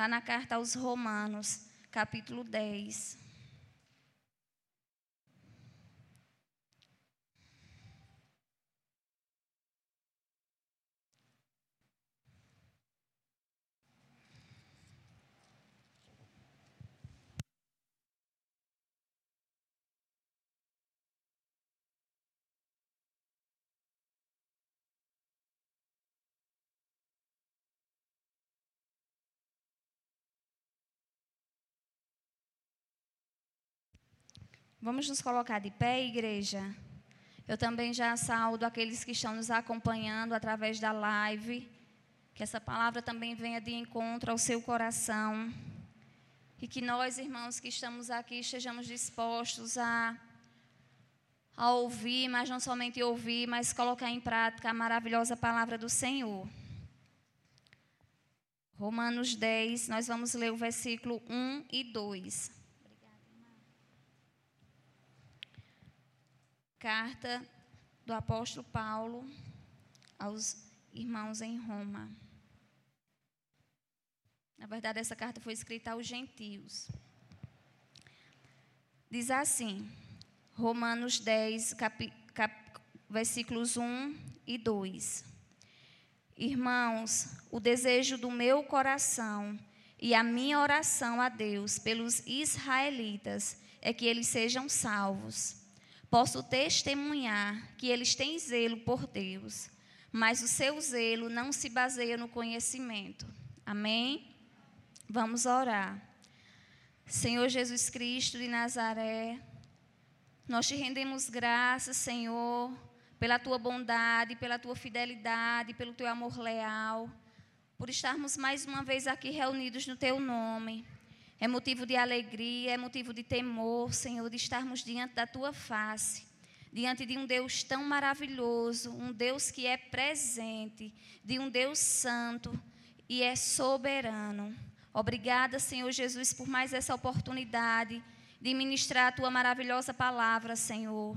Está na carta aos Romanos, capítulo 10. Vamos nos colocar de pé, igreja. Eu também já saúdo aqueles que estão nos acompanhando através da live. Que essa palavra também venha de encontro ao seu coração. E que nós, irmãos que estamos aqui, estejamos dispostos a, a ouvir, mas não somente ouvir, mas colocar em prática a maravilhosa palavra do Senhor. Romanos 10, nós vamos ler o versículo 1 e 2. Carta do apóstolo Paulo aos irmãos em Roma. Na verdade, essa carta foi escrita aos gentios. Diz assim, Romanos 10, cap, cap, versículos 1 e 2. Irmãos, o desejo do meu coração e a minha oração a Deus pelos israelitas é que eles sejam salvos posso testemunhar que eles têm zelo por Deus, mas o seu zelo não se baseia no conhecimento. Amém? Vamos orar. Senhor Jesus Cristo de Nazaré, nós te rendemos graças, Senhor, pela tua bondade, pela tua fidelidade, pelo teu amor leal, por estarmos mais uma vez aqui reunidos no teu nome. É motivo de alegria, é motivo de temor, Senhor, de estarmos diante da tua face, diante de um Deus tão maravilhoso, um Deus que é presente, de um Deus santo e é soberano. Obrigada, Senhor Jesus, por mais essa oportunidade de ministrar a tua maravilhosa palavra, Senhor.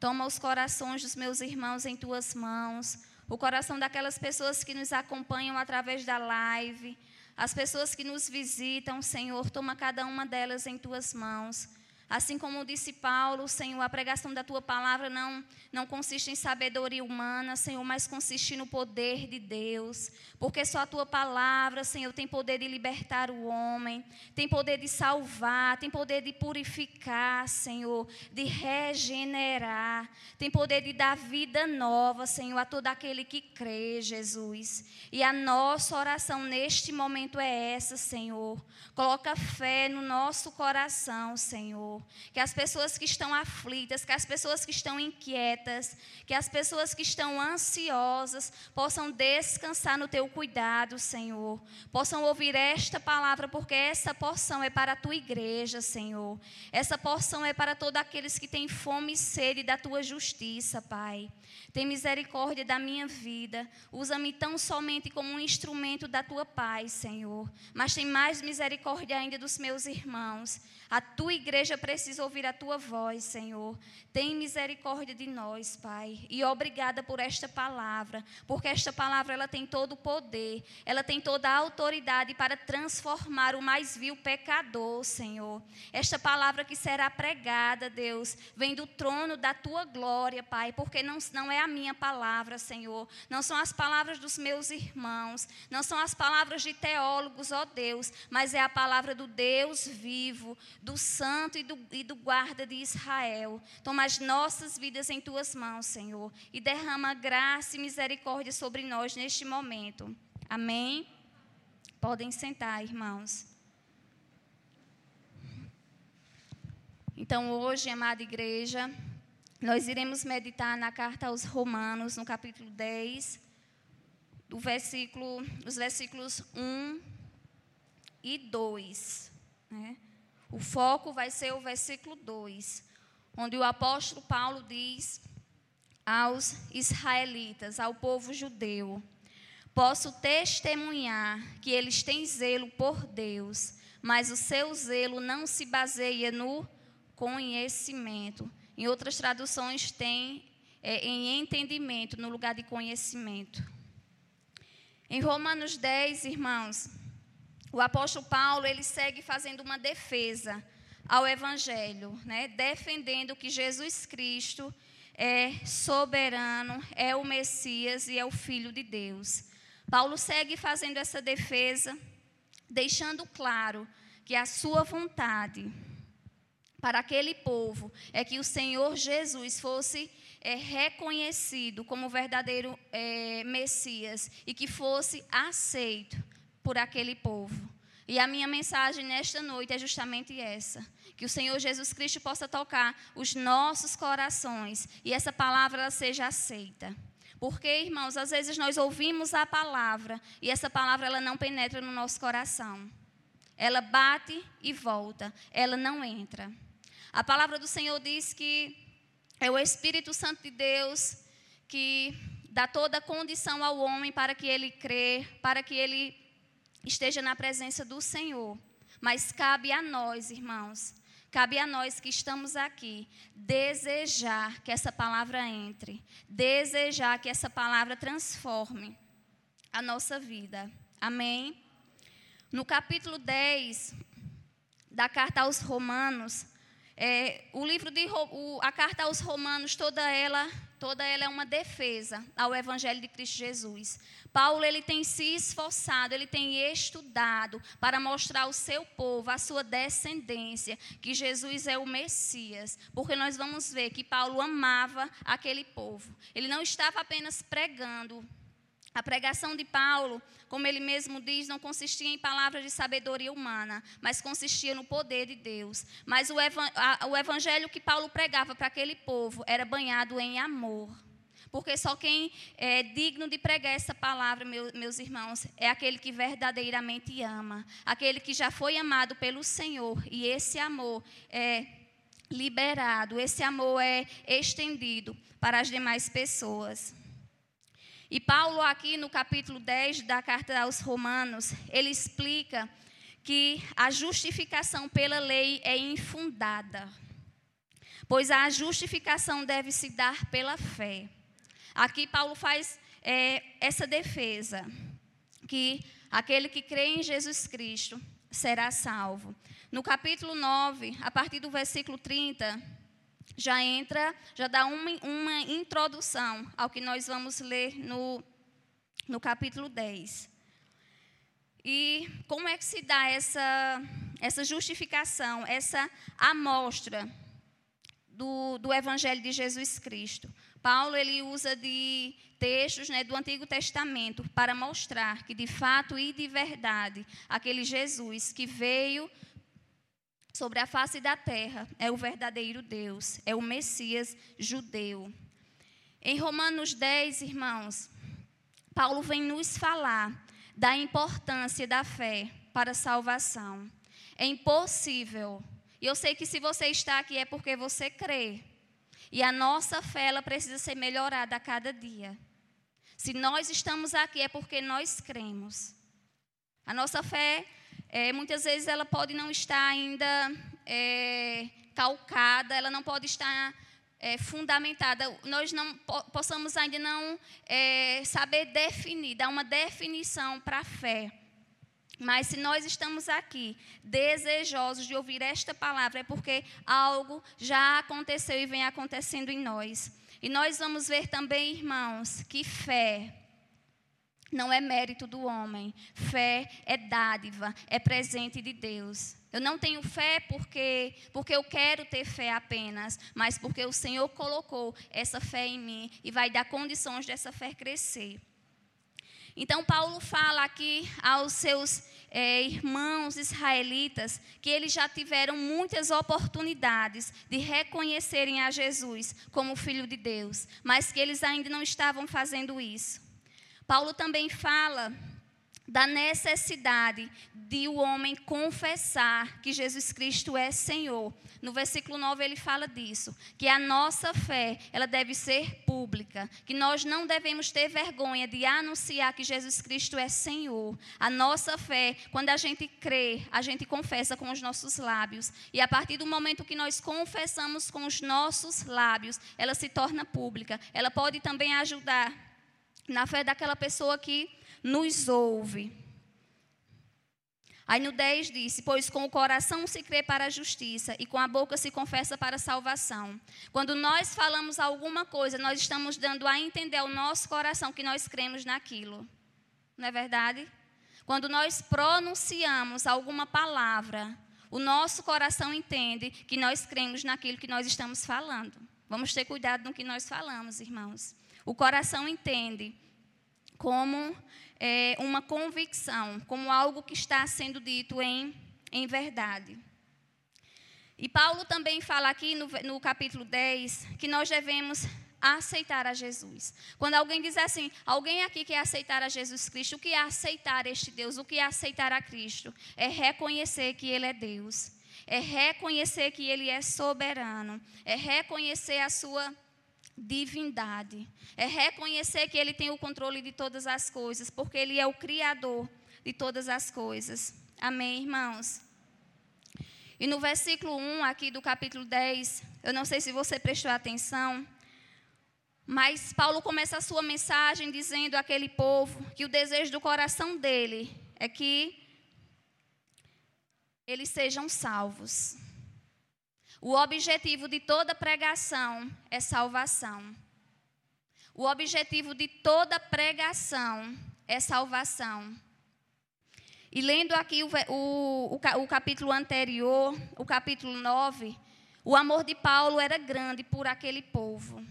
Toma os corações dos meus irmãos em tuas mãos, o coração daquelas pessoas que nos acompanham através da live as pessoas que nos visitam, Senhor, toma cada uma delas em tuas mãos. Assim como disse Paulo, Senhor, a pregação da tua palavra não, não consiste em sabedoria humana, Senhor, mas consiste no poder de Deus. Porque só a tua palavra, Senhor, tem poder de libertar o homem, tem poder de salvar, tem poder de purificar, Senhor, de regenerar, tem poder de dar vida nova, Senhor, a todo aquele que crê, Jesus. E a nossa oração neste momento é essa, Senhor. Coloca fé no nosso coração, Senhor. Que as pessoas que estão aflitas, que as pessoas que estão inquietas, que as pessoas que estão ansiosas possam descansar no teu cuidado, Senhor. Possam ouvir esta palavra, porque essa porção é para a tua igreja, Senhor. Essa porção é para todos aqueles que têm fome e sede da tua justiça, Pai. Tem misericórdia da minha vida. Usa-me tão somente como um instrumento da tua paz, Senhor. Mas tem mais misericórdia ainda dos meus irmãos. A tua igreja precisa ouvir a tua voz, Senhor. Tem misericórdia de nós, Pai. E obrigada por esta palavra, porque esta palavra ela tem todo o poder, ela tem toda a autoridade para transformar o mais vil pecador, Senhor. Esta palavra que será pregada, Deus, vem do trono da tua glória, Pai, porque não, não é a minha palavra, Senhor. Não são as palavras dos meus irmãos, não são as palavras de teólogos, ó Deus, mas é a palavra do Deus vivo, do santo e do, e do guarda de Israel. Toma as nossas vidas em tuas mãos, Senhor, e derrama graça e misericórdia sobre nós neste momento. Amém? Podem sentar, irmãos. Então, hoje, amada igreja, nós iremos meditar na carta aos Romanos, no capítulo 10, do versículo, os versículos 1 e 2. Né? O foco vai ser o versículo 2, onde o apóstolo Paulo diz aos israelitas, ao povo judeu: Posso testemunhar que eles têm zelo por Deus, mas o seu zelo não se baseia no conhecimento. Em outras traduções, tem é, em entendimento no lugar de conhecimento. Em Romanos 10, irmãos, o apóstolo Paulo, ele segue fazendo uma defesa ao evangelho, né? defendendo que Jesus Cristo é soberano, é o Messias e é o filho de Deus. Paulo segue fazendo essa defesa, deixando claro que a sua vontade para aquele povo é que o Senhor Jesus fosse é, reconhecido como verdadeiro é, Messias e que fosse aceito por aquele povo. E a minha mensagem nesta noite é justamente essa: que o Senhor Jesus Cristo possa tocar os nossos corações e essa palavra seja aceita. Porque, irmãos, às vezes nós ouvimos a palavra e essa palavra ela não penetra no nosso coração. Ela bate e volta, ela não entra. A palavra do Senhor diz que é o Espírito Santo de Deus que dá toda a condição ao homem para que ele crê, para que ele esteja na presença do Senhor. Mas cabe a nós, irmãos, cabe a nós que estamos aqui desejar que essa palavra entre, desejar que essa palavra transforme a nossa vida. Amém? No capítulo 10 da carta aos Romanos, é, o livro de o, a carta aos Romanos, toda ela, toda ela é uma defesa ao Evangelho de Cristo Jesus. Paulo ele tem se esforçado, ele tem estudado para mostrar ao seu povo, à sua descendência, que Jesus é o Messias, porque nós vamos ver que Paulo amava aquele povo. Ele não estava apenas pregando a pregação de Paulo, como ele mesmo diz, não consistia em palavras de sabedoria humana, mas consistia no poder de Deus. Mas o, evangelho que Paulo pregava para aquele povo era banhado em amor. Porque só quem é digno de pregar essa palavra, meus irmãos, é aquele que verdadeiramente ama, aquele que já foi amado pelo Senhor, e esse amor é liberado, esse amor é estendido para as demais pessoas. E Paulo, aqui no capítulo 10 da carta aos Romanos, ele explica que a justificação pela lei é infundada, pois a justificação deve se dar pela fé. Aqui Paulo faz é, essa defesa, que aquele que crê em Jesus Cristo será salvo. No capítulo 9, a partir do versículo 30, já entra, já dá uma, uma introdução ao que nós vamos ler no, no capítulo 10. E como é que se dá essa, essa justificação, essa amostra do, do Evangelho de Jesus Cristo? Paulo ele usa de textos né, do Antigo Testamento para mostrar que de fato e de verdade aquele Jesus que veio sobre a face da terra é o verdadeiro Deus, é o Messias judeu. Em Romanos 10, irmãos, Paulo vem nos falar da importância da fé para a salvação. É impossível. E eu sei que se você está aqui é porque você crê. E a nossa fé ela precisa ser melhorada a cada dia. Se nós estamos aqui é porque nós cremos. A nossa fé é, muitas vezes ela pode não estar ainda é, calcada, ela não pode estar é, fundamentada. Nós não po possamos ainda não é, saber definir, dar uma definição para a fé. Mas se nós estamos aqui desejosos de ouvir esta palavra, é porque algo já aconteceu e vem acontecendo em nós. E nós vamos ver também, irmãos, que fé não é mérito do homem. Fé é dádiva, é presente de Deus. Eu não tenho fé porque porque eu quero ter fé apenas, mas porque o Senhor colocou essa fé em mim e vai dar condições dessa fé crescer. Então Paulo fala aqui aos seus é, irmãos israelitas que eles já tiveram muitas oportunidades de reconhecerem a Jesus como Filho de Deus, mas que eles ainda não estavam fazendo isso. Paulo também fala da necessidade de o homem confessar que Jesus Cristo é Senhor. No versículo 9 ele fala disso, que a nossa fé, ela deve ser pública, que nós não devemos ter vergonha de anunciar que Jesus Cristo é Senhor. A nossa fé, quando a gente crê, a gente confessa com os nossos lábios, e a partir do momento que nós confessamos com os nossos lábios, ela se torna pública. Ela pode também ajudar na fé daquela pessoa que nos ouve. Aí no 10 disse: Pois com o coração se crê para a justiça e com a boca se confessa para a salvação. Quando nós falamos alguma coisa, nós estamos dando a entender ao nosso coração que nós cremos naquilo. Não é verdade? Quando nós pronunciamos alguma palavra, o nosso coração entende que nós cremos naquilo que nós estamos falando. Vamos ter cuidado no que nós falamos, irmãos. O coração entende como é, uma convicção, como algo que está sendo dito em, em verdade. E Paulo também fala aqui no, no capítulo 10 que nós devemos aceitar a Jesus. Quando alguém diz assim, alguém aqui quer aceitar a Jesus Cristo, o que é aceitar este Deus? O que é aceitar a Cristo? É reconhecer que Ele é Deus. É reconhecer que Ele é soberano. É reconhecer a sua divindade. É reconhecer que Ele tem o controle de todas as coisas, porque Ele é o Criador de todas as coisas. Amém, irmãos? E no versículo 1 aqui do capítulo 10, eu não sei se você prestou atenção, mas Paulo começa a sua mensagem dizendo àquele povo que o desejo do coração dele é que eles sejam salvos. O objetivo de toda pregação é salvação. O objetivo de toda pregação é salvação. E lendo aqui o, o, o, capítulo anterior, o capítulo 9, o amor de Paulo era grande por aquele povo.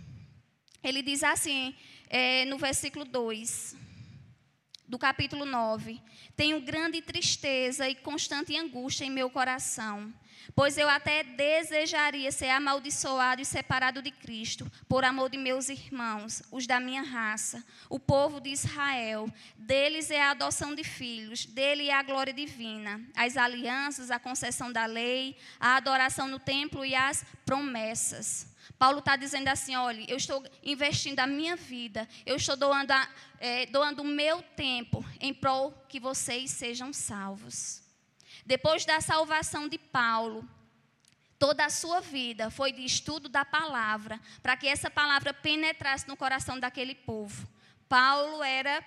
Ele diz assim, é, no versículo 2 do capítulo 9: Tenho grande tristeza e constante angústia em meu coração Pois eu até desejaria ser amaldiçoado e separado de Cristo, por amor de meus irmãos, os da minha raça, o povo de Israel. Deles é a adoção de filhos, dele é a glória divina, as alianças, a concessão da lei, a adoração no templo e as promessas. Paulo está dizendo assim: olha, eu estou investindo a minha vida, eu estou doando, a, é, doando o meu tempo em prol que vocês sejam salvos. Depois da salvação de Paulo, toda a sua vida foi de estudo da palavra, para que essa palavra penetrasse no coração daquele povo. Paulo era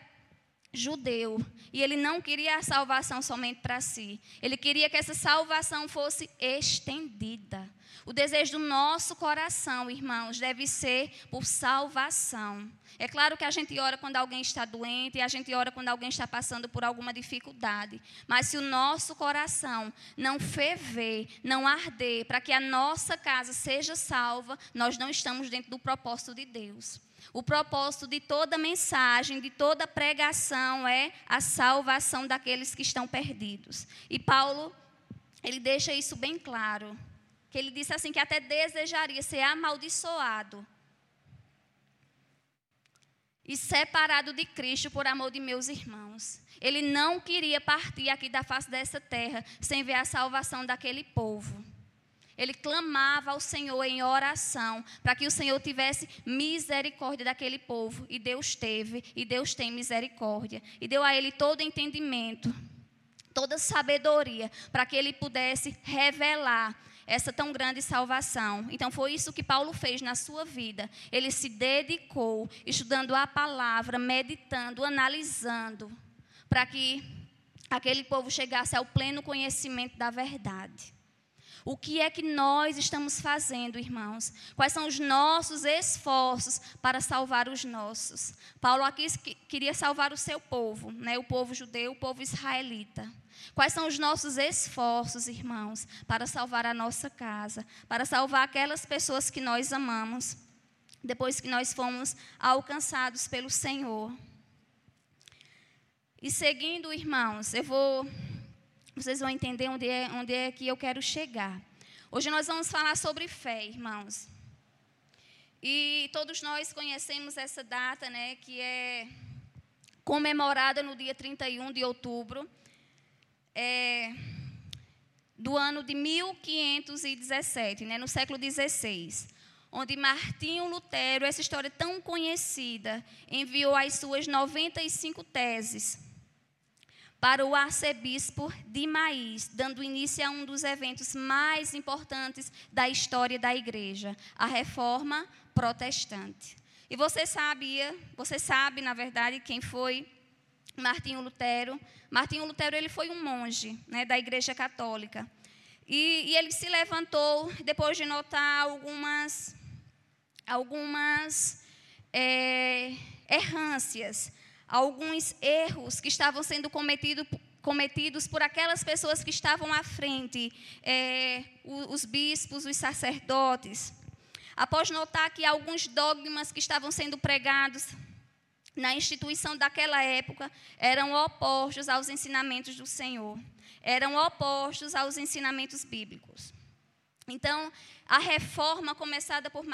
judeu e ele não queria a salvação somente para si. Ele queria que essa salvação fosse estendida. O desejo do nosso coração, irmãos, deve ser por salvação. É claro que a gente ora quando alguém está doente, e a gente ora quando alguém está passando por alguma dificuldade. Mas se o nosso coração não ferver, não arder, para que a nossa casa seja salva, nós não estamos dentro do propósito de Deus. O propósito de toda mensagem, de toda pregação é a salvação daqueles que estão perdidos. E Paulo, ele deixa isso bem claro, que ele disse assim que até desejaria ser amaldiçoado e separado de Cristo por amor de meus irmãos. Ele não queria partir aqui da face dessa terra sem ver a salvação daquele povo. Ele clamava ao Senhor em oração para que o Senhor tivesse misericórdia daquele povo. E Deus teve, e Deus tem misericórdia. E deu a ele todo entendimento, toda sabedoria, para que ele pudesse revelar essa tão grande salvação. Então foi isso que Paulo fez na sua vida. Ele se dedicou estudando a palavra, meditando, analisando, para que aquele povo chegasse ao pleno conhecimento da verdade. O que é que nós estamos fazendo, irmãos? Quais são os nossos esforços para salvar os nossos? Paulo aqui queria salvar o seu povo, né? o povo judeu, o povo israelita. Quais são os nossos esforços, irmãos, para salvar a nossa casa, para salvar aquelas pessoas que nós amamos, depois que nós fomos alcançados pelo Senhor? E seguindo, irmãos, eu vou vocês vão entender onde é, onde é que eu quero chegar. Hoje nós vamos falar sobre fé, irmãos. E todos nós conhecemos essa data, né, que é comemorada no dia 31 de outubro é, do ano de 1517, né, no século XVI, onde Martinho Lutero, essa história tão conhecida, enviou as suas 95 teses para o arcebispo de Maís, dando início a um dos eventos mais importantes da história da igreja, a reforma protestante. E você sabia, você sabe, na verdade, quem foi Martinho Lutero. Martinho Lutero ele foi um monge né, da Igreja Católica. E, e, ele se levantou depois de notar algumas, algumas é, errâncias, alguns erros que estavam sendo cometido, cometidos por aquelas pessoas que estavam à frente, é, os bispos, os sacerdotes. Após notar que alguns dogmas que estavam sendo pregados na instituição daquela época eram opostos aos ensinamentos do Senhor, eram opostos aos ensinamentos bíblicos. Então, a reforma começada por,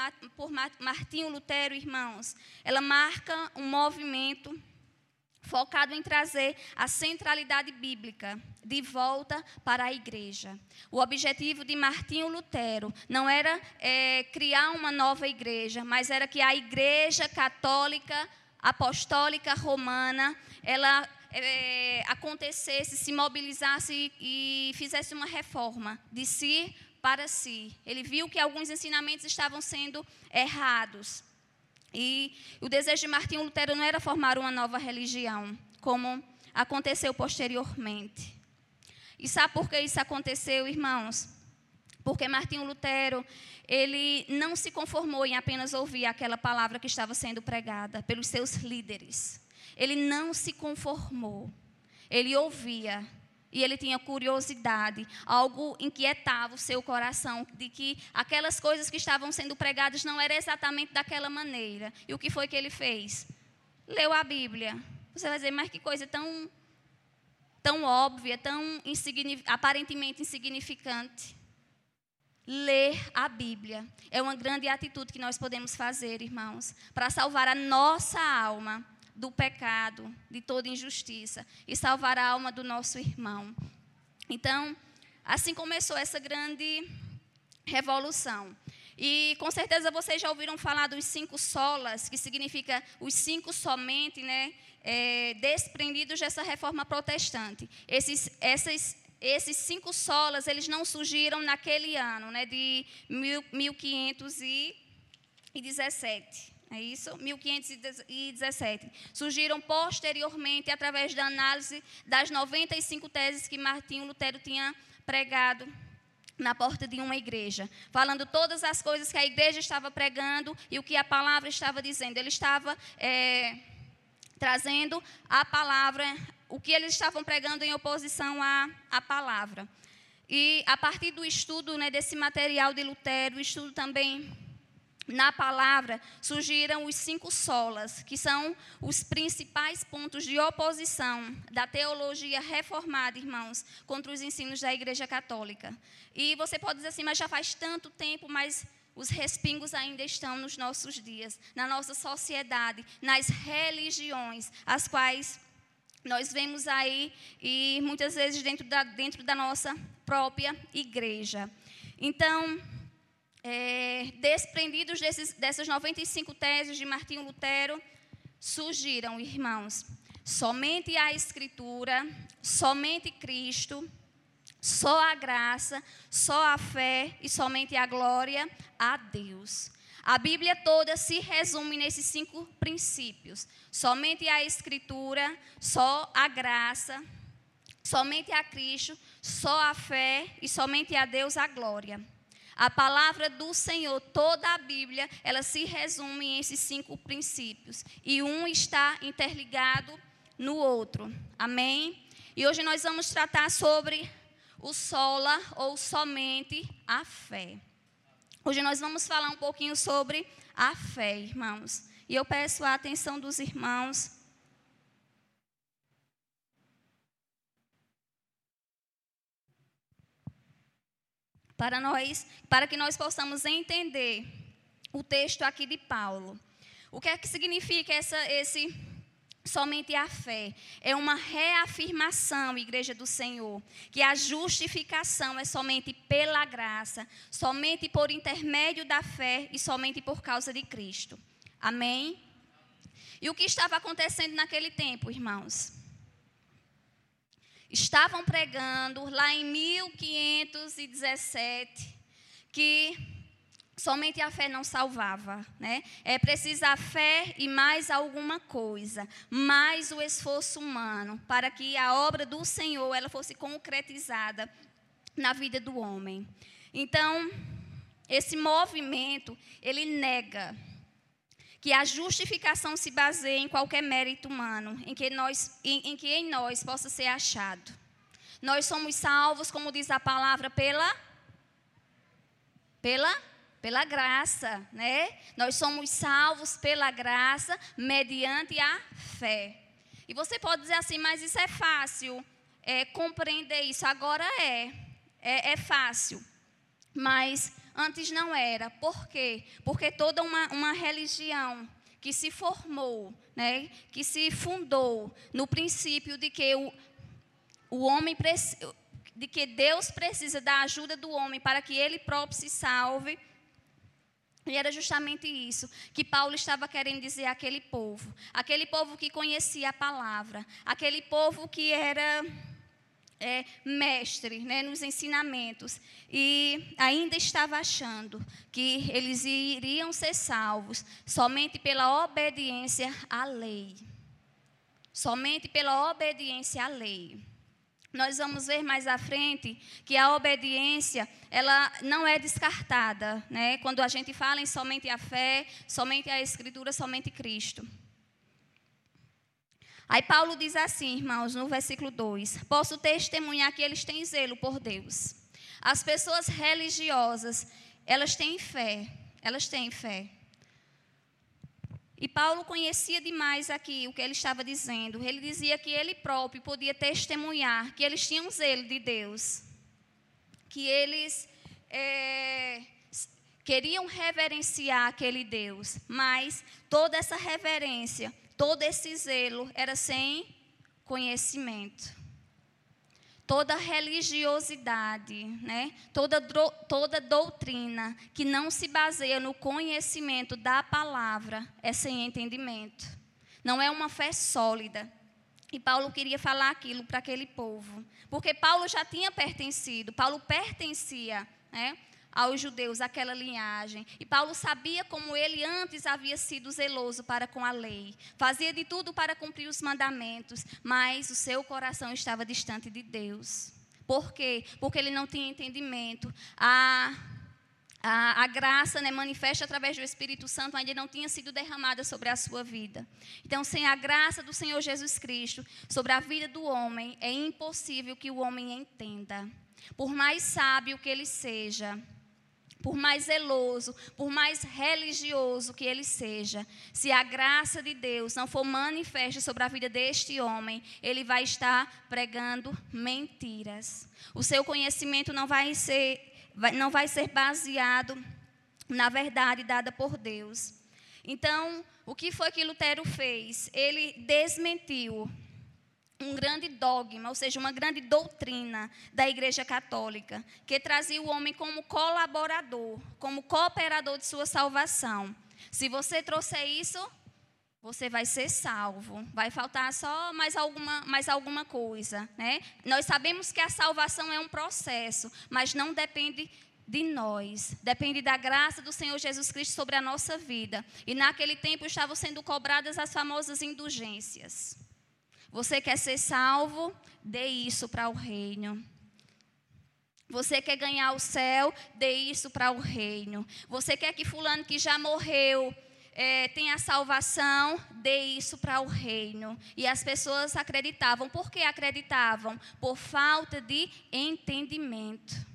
Martinho Lutero, irmãos, ela marca um movimento focado em trazer a centralidade bíblica de volta para a igreja. O objetivo de Martinho Lutero não era é, criar uma nova igreja, mas era que a igreja católica apostólica romana ela é, acontecesse, se mobilizasse e, e fizesse uma reforma de si para si. Ele viu que alguns ensinamentos estavam sendo errados. E o desejo de Martinho Lutero não era formar uma nova religião, como aconteceu posteriormente. E sabe por que isso aconteceu, irmãos? Porque Martinho Lutero, ele não se conformou em apenas ouvir aquela palavra que estava sendo pregada pelos seus líderes. Ele não se conformou. Ele ouvia, e ele tinha curiosidade, algo inquietava o seu coração, de que aquelas coisas que estavam sendo pregadas não eram exatamente daquela maneira. E o que foi que ele fez? Leu a Bíblia. Você vai dizer, mas que coisa tão, tão óbvia, tão aparentemente insignificante. Ler a Bíblia é uma grande atitude que nós podemos fazer, irmãos, para salvar a nossa alma do pecado, de toda injustiça e salvar a alma do nosso irmão. Então, assim começou essa grande revolução. E com certeza vocês já ouviram falar dos cinco solas, que significa os cinco somente, né, é, desprendidos dessa reforma protestante. Esses, essas, esses cinco solas, eles não surgiram naquele ano, né, de mil, 1517. É isso? 1517. Surgiram posteriormente através da análise das 95 teses que Martinho Lutero tinha pregado na porta de uma igreja, falando todas as coisas que a igreja estava pregando e o que a palavra estava dizendo. Ele estava é, trazendo a palavra, o que eles estavam pregando em oposição à, à palavra. E a partir do estudo né, desse material de Lutero, estudo também na palavra surgiram os cinco solas, que são os principais pontos de oposição da teologia reformada, irmãos, contra os ensinos da Igreja Católica. E você pode dizer assim, mas já faz tanto tempo, mas os respingos ainda estão nos nossos dias, na nossa sociedade, nas religiões, as quais nós vemos aí e muitas vezes dentro da, dentro da nossa própria igreja. Então, é, desprendidos desses, dessas 95 teses de Martinho Lutero, surgiram, irmãos, somente a Escritura, somente Cristo, só a graça, só a fé e somente a glória a Deus. A Bíblia toda se resume nesses cinco princípios: somente a Escritura, só a graça, somente a Cristo, só a fé e somente a Deus a glória. A palavra do Senhor, toda a Bíblia, ela se resume em esses cinco princípios. E um está interligado no outro. Amém? E hoje nós vamos tratar sobre o sola ou somente a fé. Hoje nós vamos falar um pouquinho sobre a fé, irmãos. E eu peço a atenção dos irmãos para nós, para que nós possamos entender o texto aqui de Paulo. O que é que significa essa, esse somente a fé? É uma reafirmação, igreja do Senhor, que a justificação é somente pela graça, somente por intermédio da fé e somente por causa de Cristo. Amém? E o que estava acontecendo naquele tempo, irmãos? Estavam pregando lá em 1517 que somente a fé não salvava, né? É preciso a fé e mais alguma coisa, mais o esforço humano para que a obra do Senhor ela fosse concretizada na vida do homem. Então, esse movimento, ele nega que a justificação se baseie em qualquer mérito humano, em que, nós, em, em que em nós possa ser achado. Nós somos salvos, como diz a palavra, pela pela pela graça, né? Nós somos salvos pela graça mediante a fé. E você pode dizer assim, mas isso é fácil é, compreender isso. Agora é, é, é fácil, mas Antes não era. Por quê? Porque toda uma, uma religião que se formou, né, que se fundou no princípio de que o, o homem de que Deus precisa da ajuda do homem para que ele próprio se salve. E era justamente isso que Paulo estava querendo dizer àquele povo. Aquele povo que conhecia a palavra. Aquele povo que era é, mestre né, nos ensinamentos e ainda estava achando que eles iriam ser salvos somente pela obediência à lei. Somente pela obediência à lei. Nós vamos ver mais à frente que a obediência, ela não é descartada, né? Quando a gente fala em somente a fé, somente a escritura, somente Cristo. Aí Paulo diz assim, irmãos, no versículo 2: Posso testemunhar que eles têm zelo por Deus. As pessoas religiosas, elas têm fé, elas têm fé. E Paulo conhecia demais aqui o que ele estava dizendo. Ele dizia que ele próprio podia testemunhar que eles tinham zelo de Deus, que eles é, queriam reverenciar aquele Deus, mas toda essa reverência todo esse zelo era sem conhecimento. Toda religiosidade, né? toda, toda doutrina que não se baseia no conhecimento da palavra é sem entendimento. Não é uma fé sólida. E Paulo queria falar aquilo para aquele povo. Porque Paulo já tinha pertencido, Paulo pertencia né, aos judeus, aquela linhagem. E Paulo sabia como ele antes havia sido zeloso para com a lei. Fazia de tudo para cumprir os mandamentos, mas o seu coração estava distante de Deus. Por quê? Porque ele não tinha entendimento. A, a, a graça né, manifesta através do Espírito Santo ainda não tinha sido derramada sobre a sua vida. Então, sem a graça do Senhor Jesus Cristo sobre a vida do homem, é impossível que o homem entenda. Por mais sábio que ele seja, por mais zeloso, por mais religioso que ele seja, se a graça de Deus não for manifesta sobre a vida deste homem, ele vai estar pregando mentiras. O seu conhecimento não vai ser, não vai ser baseado na verdade dada por Deus. Então, o que foi que Lutero fez? Ele desmentiu um grande dogma, ou seja, uma grande doutrina da Igreja Católica, que trazia o homem como colaborador, como cooperador de sua salvação. Se você trouxer isso, você vai ser salvo. Vai faltar só mais alguma, mais alguma coisa. Né? Nós sabemos que a salvação é um processo, mas não depende de nós, depende da graça do Senhor Jesus Cristo sobre a nossa vida. E naquele tempo estavam sendo cobradas as famosas indulgências. Você quer ser salvo? Dê isso para o reino. Você quer ganhar o céu? Dê isso para o reino. Você quer que fulano que já morreu é, tenha salvação? Dê isso para o reino. E as pessoas acreditavam. Por que acreditavam? Por falta de entendimento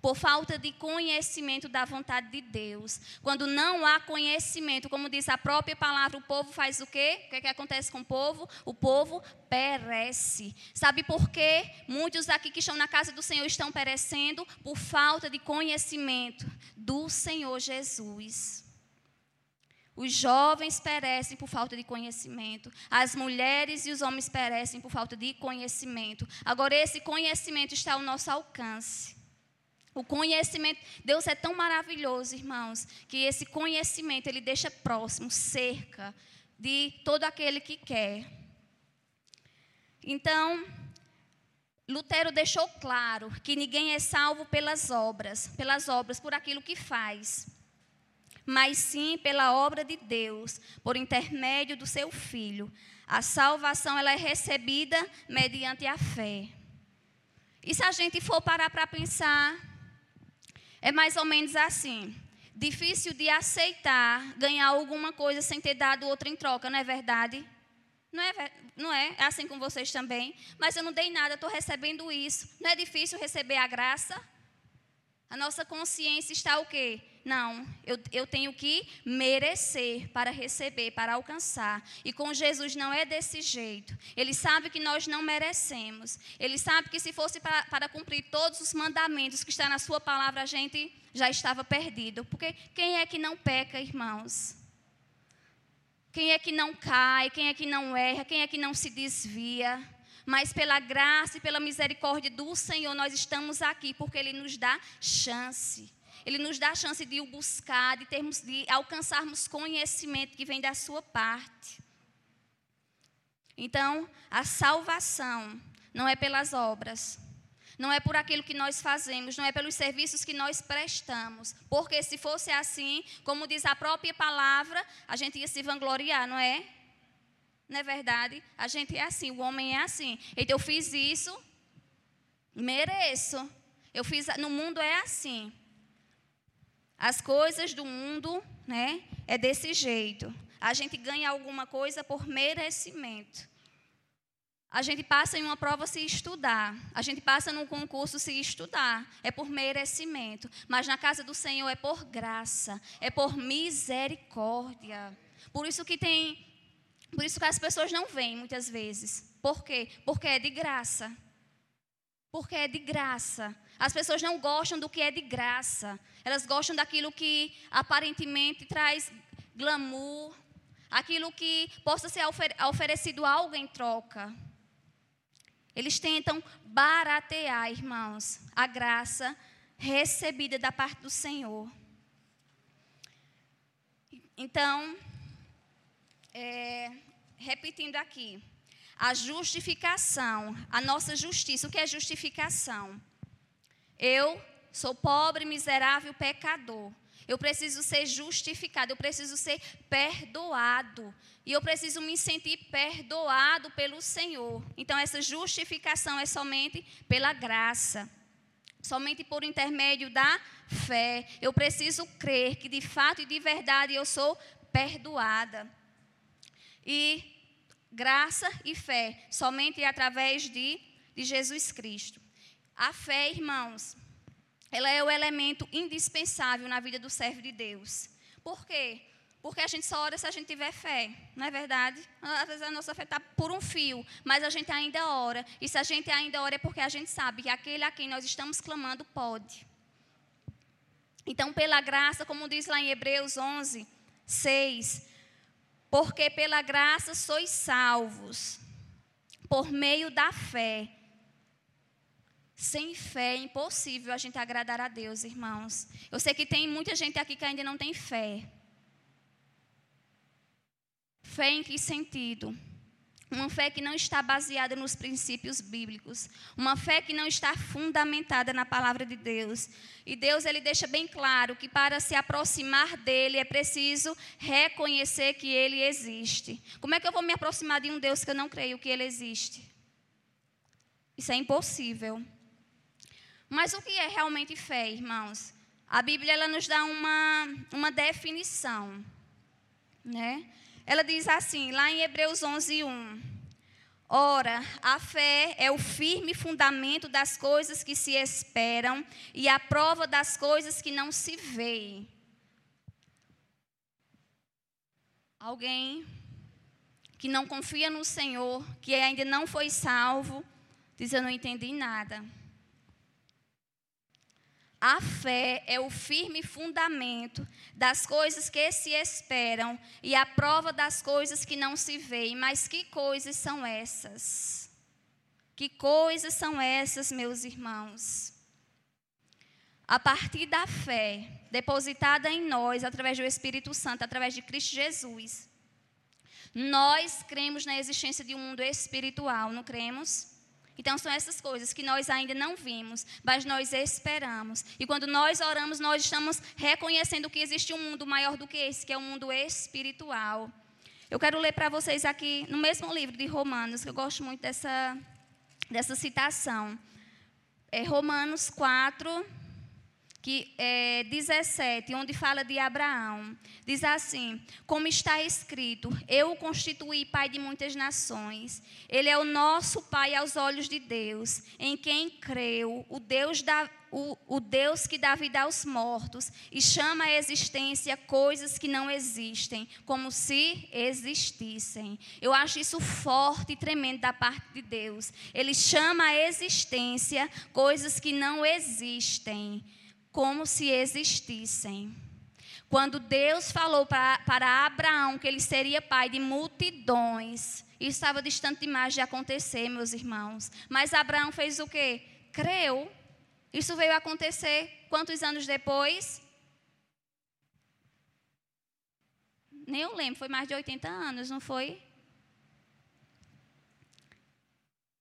por falta de conhecimento da vontade de Deus. Quando não há conhecimento, como diz a própria palavra, o povo faz o quê? O que, é que acontece com o povo? O povo perece. Sabe por quê? Muitos aqui que estão na casa do Senhor estão perecendo por falta de conhecimento do Senhor Jesus. Os jovens perecem por falta de conhecimento. As mulheres e os homens perecem por falta de conhecimento. Agora, esse conhecimento está ao nosso alcance. O conhecimento, Deus é tão maravilhoso, irmãos, que esse conhecimento ele deixa próximo, cerca de todo aquele que quer. Então, Lutero deixou claro que ninguém é salvo pelas obras, pelas obras, por aquilo que faz. mas sim pela obra de Deus, por intermédio do seu Filho. A salvação ela é recebida mediante a fé. E se a gente for parar para pensar, é mais ou menos assim. Difícil de aceitar ganhar alguma coisa sem ter dado outra em troca, não é verdade? Não é, não é? É assim com vocês também. Mas eu não dei nada, estou recebendo isso. Não é difícil receber a graça? A nossa consciência está o quê? Não, eu, eu tenho que merecer para receber, para alcançar. E com Jesus não é desse jeito. Ele sabe que nós não merecemos. Ele sabe que se fosse para, para cumprir todos os mandamentos que está na Sua palavra, a gente já estava perdido. Porque quem é que não peca, irmãos? Quem é que não cai? Quem é que não erra? Quem é que não se desvia? mas pela graça e pela misericórdia do Senhor nós estamos aqui, porque Ele nos dá chance. Ele nos dá a chance de o buscar, de, termos, de alcançarmos conhecimento que vem da sua parte. Então, a salvação não é pelas obras, não é por aquilo que nós fazemos, não é pelos serviços que nós prestamos. Porque se fosse assim, como diz a própria palavra, a gente ia se vangloriar, não é? Não é verdade? A gente é assim, o homem é assim. Então eu fiz isso, mereço. Eu fiz, no mundo é assim. As coisas do mundo, né, é desse jeito. A gente ganha alguma coisa por merecimento. A gente passa em uma prova se estudar. A gente passa num concurso se estudar. É por merecimento. Mas na casa do Senhor é por graça. É por misericórdia. Por isso que tem. Por isso que as pessoas não vêm muitas vezes. Por quê? Porque é de graça. Porque é de graça. As pessoas não gostam do que é de graça. Elas gostam daquilo que aparentemente traz glamour, aquilo que possa ser oferecido algo em troca. Eles tentam baratear, irmãos, a graça recebida da parte do Senhor. Então, é, repetindo aqui, a justificação, a nossa justiça. O que é justificação? Eu sou pobre, miserável, pecador. Eu preciso ser justificado, eu preciso ser perdoado. E eu preciso me sentir perdoado pelo Senhor. Então, essa justificação é somente pela graça, somente por intermédio da fé. Eu preciso crer que de fato e de verdade eu sou perdoada. E graça e fé, somente através de, de Jesus Cristo. A fé, irmãos, ela é o elemento indispensável na vida do servo de Deus. Por quê? Porque a gente só ora se a gente tiver fé, não é verdade? Às vezes a nossa fé está por um fio, mas a gente ainda ora. E se a gente ainda ora é porque a gente sabe que aquele a quem nós estamos clamando pode. Então, pela graça, como diz lá em Hebreus 11, 6, porque pela graça sois salvos, por meio da fé. Sem fé é impossível a gente agradar a Deus, irmãos. Eu sei que tem muita gente aqui que ainda não tem fé. Fé em que sentido? Uma fé que não está baseada nos princípios bíblicos, uma fé que não está fundamentada na palavra de Deus. E Deus ele deixa bem claro que para se aproximar dele é preciso reconhecer que ele existe. Como é que eu vou me aproximar de um Deus que eu não creio que ele existe? Isso é impossível. Mas o que é realmente fé, irmãos? A Bíblia ela nos dá uma, uma definição. Né? Ela diz assim, lá em Hebreus 11, 1. Ora, a fé é o firme fundamento das coisas que se esperam e a prova das coisas que não se veem. Alguém que não confia no Senhor, que ainda não foi salvo, diz: Eu não entendi nada. A fé é o firme fundamento das coisas que se esperam e a prova das coisas que não se veem. Mas que coisas são essas? Que coisas são essas, meus irmãos? A partir da fé depositada em nós, através do Espírito Santo, através de Cristo Jesus, nós cremos na existência de um mundo espiritual, não cremos? Então, são essas coisas que nós ainda não vimos, mas nós esperamos. E quando nós oramos, nós estamos reconhecendo que existe um mundo maior do que esse, que é o um mundo espiritual. Eu quero ler para vocês aqui, no mesmo livro de Romanos, que eu gosto muito dessa, dessa citação. É Romanos 4, que é 17, onde fala de Abraão. Diz assim: Como está escrito, eu o constituí pai de muitas nações. Ele é o nosso pai aos olhos de Deus, em quem creu, o Deus da o, o, Deus que dá vida aos mortos e chama à existência coisas que não existem, como se existissem. Eu acho isso forte e tremendo da parte de Deus. Ele chama à existência coisas que não existem como se existissem. Quando Deus falou para, para Abraão que ele seria pai de multidões, isso estava distante demais de acontecer, meus irmãos. Mas Abraão fez o quê? Creu. Isso veio acontecer quantos anos depois? Nem eu lembro, foi mais de 80 anos, não foi?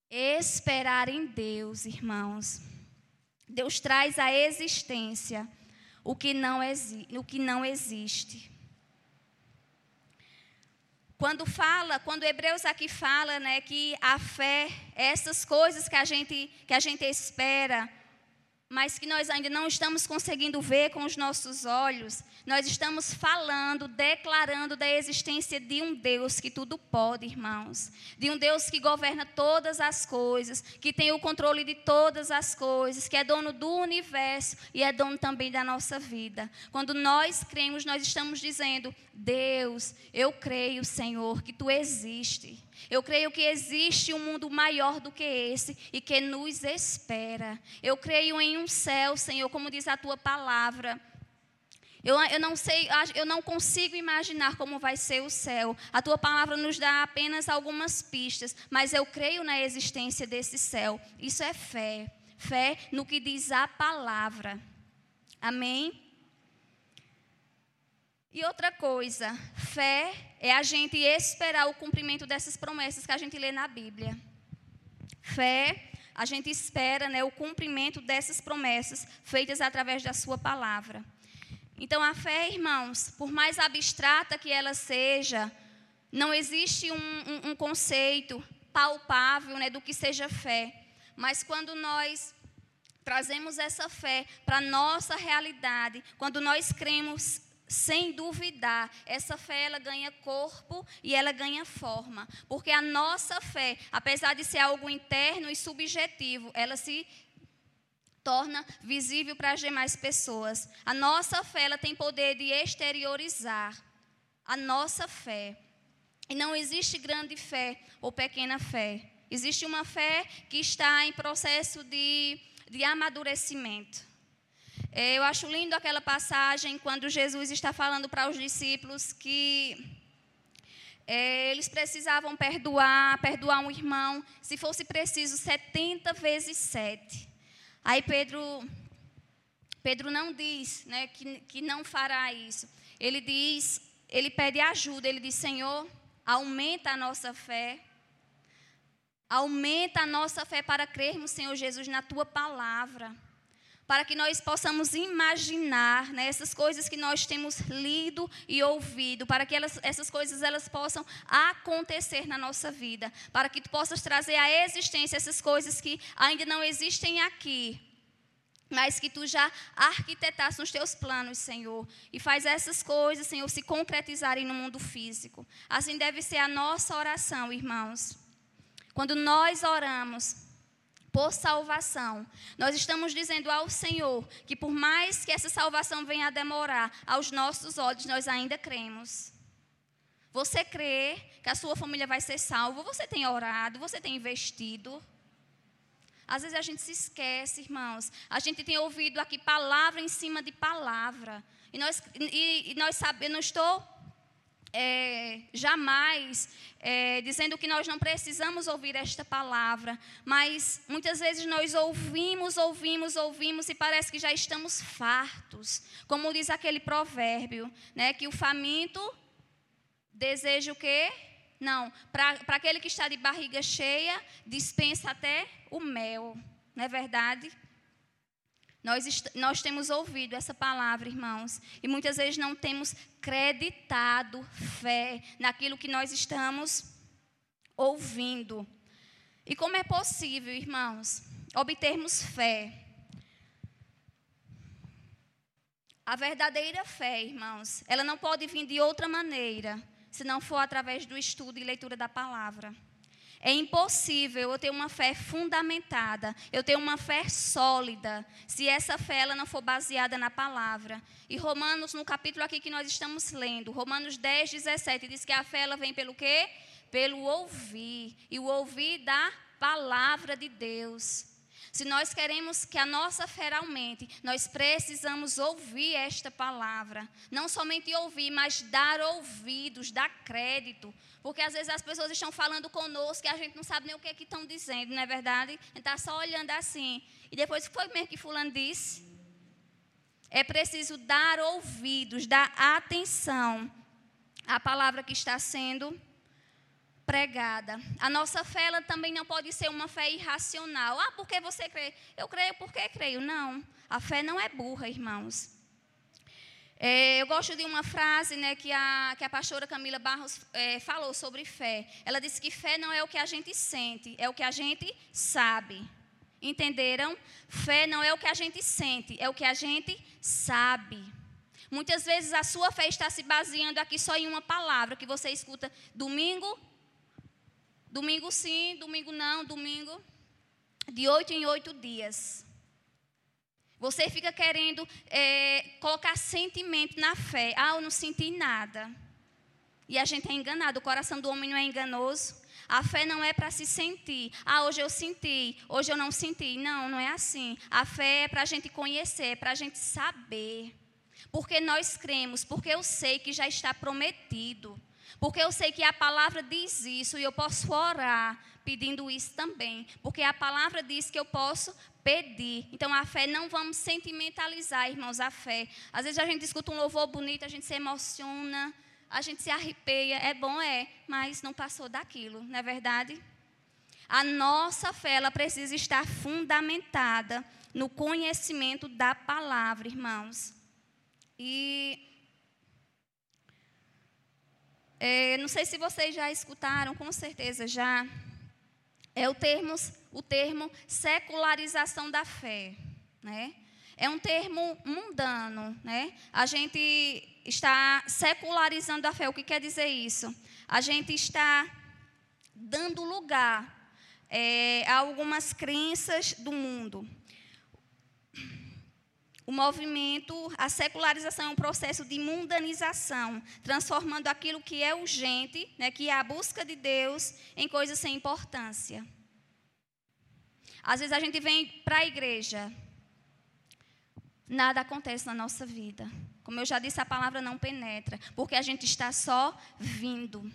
Esperar em Deus, irmãos. Deus traz à existência o que não, o que não existe. Quando fala, quando Hebreus aqui fala, né, que a fé, essas coisas que a gente que a gente espera, mas que nós ainda não estamos conseguindo ver com os nossos olhos, nós estamos falando, declarando da existência de um Deus que tudo pode, irmãos. De um Deus que governa todas as coisas, que tem o controle de todas as coisas, que é dono do universo e é dono também da nossa vida. Quando nós cremos, nós estamos dizendo: Deus, eu creio, Senhor, que tu existe. Eu creio que existe um mundo maior do que esse e que nos espera. Eu creio em um céu, Senhor, como diz a tua palavra eu, eu não sei, eu não consigo imaginar como vai ser o céu. A tua palavra nos dá apenas algumas pistas, mas eu creio na existência desse céu. Isso é fé. Fé no que diz a palavra. Amém? E outra coisa, fé é a gente esperar o cumprimento dessas promessas que a gente lê na Bíblia. Fé, a gente espera né, o cumprimento dessas promessas feitas através da Sua palavra. Então, a fé, irmãos, por mais abstrata que ela seja, não existe um, um, um conceito palpável né, do que seja fé. Mas quando nós trazemos essa fé para a nossa realidade, quando nós cremos sem duvidar, essa fé ela ganha corpo e ela ganha forma, porque a nossa fé, apesar de ser algo interno e subjetivo, ela se torna visível para as demais pessoas. A nossa fé ela tem poder de exteriorizar a nossa fé. E não existe grande fé ou pequena fé. Existe uma fé que está em processo de, de amadurecimento. É, eu acho lindo aquela passagem quando Jesus está falando para os discípulos que é, eles precisavam perdoar, perdoar um irmão, se fosse preciso, 70 vezes 7. Aí Pedro, Pedro não diz né, que, que não fará isso. Ele diz, ele pede ajuda, ele diz, Senhor, aumenta a nossa fé. Aumenta a nossa fé para crermos, Senhor Jesus, na tua palavra. Para que nós possamos imaginar né, essas coisas que nós temos lido e ouvido, para que elas, essas coisas elas possam acontecer na nossa vida, para que tu possas trazer à existência essas coisas que ainda não existem aqui, mas que tu já arquitetasse nos teus planos, Senhor, e faz essas coisas, Senhor, se concretizarem no mundo físico. Assim deve ser a nossa oração, irmãos. Quando nós oramos por salvação, nós estamos dizendo ao Senhor que por mais que essa salvação venha a demorar, aos nossos olhos nós ainda cremos. Você crê que a sua família vai ser salva? Você tem orado, você tem investido. Às vezes a gente se esquece, irmãos. A gente tem ouvido aqui palavra em cima de palavra. E nós, e, e nós sabemos, eu não estou é, jamais é, dizendo que nós não precisamos ouvir esta palavra, mas muitas vezes nós ouvimos, ouvimos, ouvimos e parece que já estamos fartos. Como diz aquele provérbio, né, que o faminto deseja o quê? Não, para aquele que está de barriga cheia, dispensa até o mel. Não é verdade? Nós, nós temos ouvido essa palavra, irmãos, e muitas vezes não temos creditado fé naquilo que nós estamos ouvindo. E como é possível, irmãos, obtermos fé? A verdadeira fé, irmãos, ela não pode vir de outra maneira, se não for através do estudo e leitura da palavra. É impossível eu ter uma fé fundamentada, eu ter uma fé sólida, se essa fé ela não for baseada na palavra. E Romanos, no capítulo aqui que nós estamos lendo, Romanos 10, 17, diz que a fé ela vem pelo quê? Pelo ouvir. E o ouvir da palavra de Deus. Se nós queremos que a nossa fé aumente, nós precisamos ouvir esta palavra. Não somente ouvir, mas dar ouvidos, dar crédito. Porque às vezes as pessoas estão falando conosco e a gente não sabe nem o que, é que estão dizendo, não é verdade? A gente está só olhando assim. E depois, foi mesmo que Fulano disse? É preciso dar ouvidos, dar atenção à palavra que está sendo pregada. A nossa fé ela também não pode ser uma fé irracional. Ah, porque você crê? Eu creio porque creio. Não. A fé não é burra, irmãos. É, eu gosto de uma frase né, que, a, que a pastora Camila Barros é, falou sobre fé. Ela disse que fé não é o que a gente sente, é o que a gente sabe. Entenderam? Fé não é o que a gente sente, é o que a gente sabe. Muitas vezes a sua fé está se baseando aqui só em uma palavra que você escuta domingo Domingo sim, domingo não, domingo de oito em oito dias. Você fica querendo é, colocar sentimento na fé. Ah, eu não senti nada. E a gente é enganado. O coração do homem não é enganoso. A fé não é para se sentir. Ah, hoje eu senti, hoje eu não senti. Não, não é assim. A fé é para a gente conhecer, é para a gente saber. Porque nós cremos, porque eu sei que já está prometido. Porque eu sei que a palavra diz isso e eu posso orar pedindo isso também. Porque a palavra diz que eu posso pedir. Então a fé não vamos sentimentalizar, irmãos, a fé. Às vezes a gente escuta um louvor bonito, a gente se emociona, a gente se arrepia. É bom, é, mas não passou daquilo, não é verdade? A nossa fé ela precisa estar fundamentada no conhecimento da palavra, irmãos. E é, não sei se vocês já escutaram, com certeza já. É o termo, o termo secularização da fé. Né? É um termo mundano. Né? A gente está secularizando a fé. O que quer dizer isso? A gente está dando lugar é, a algumas crenças do mundo. O movimento, a secularização é um processo de mundanização, transformando aquilo que é urgente, né, que é a busca de Deus, em coisas sem importância. Às vezes a gente vem para a igreja, nada acontece na nossa vida. Como eu já disse, a palavra não penetra, porque a gente está só vindo.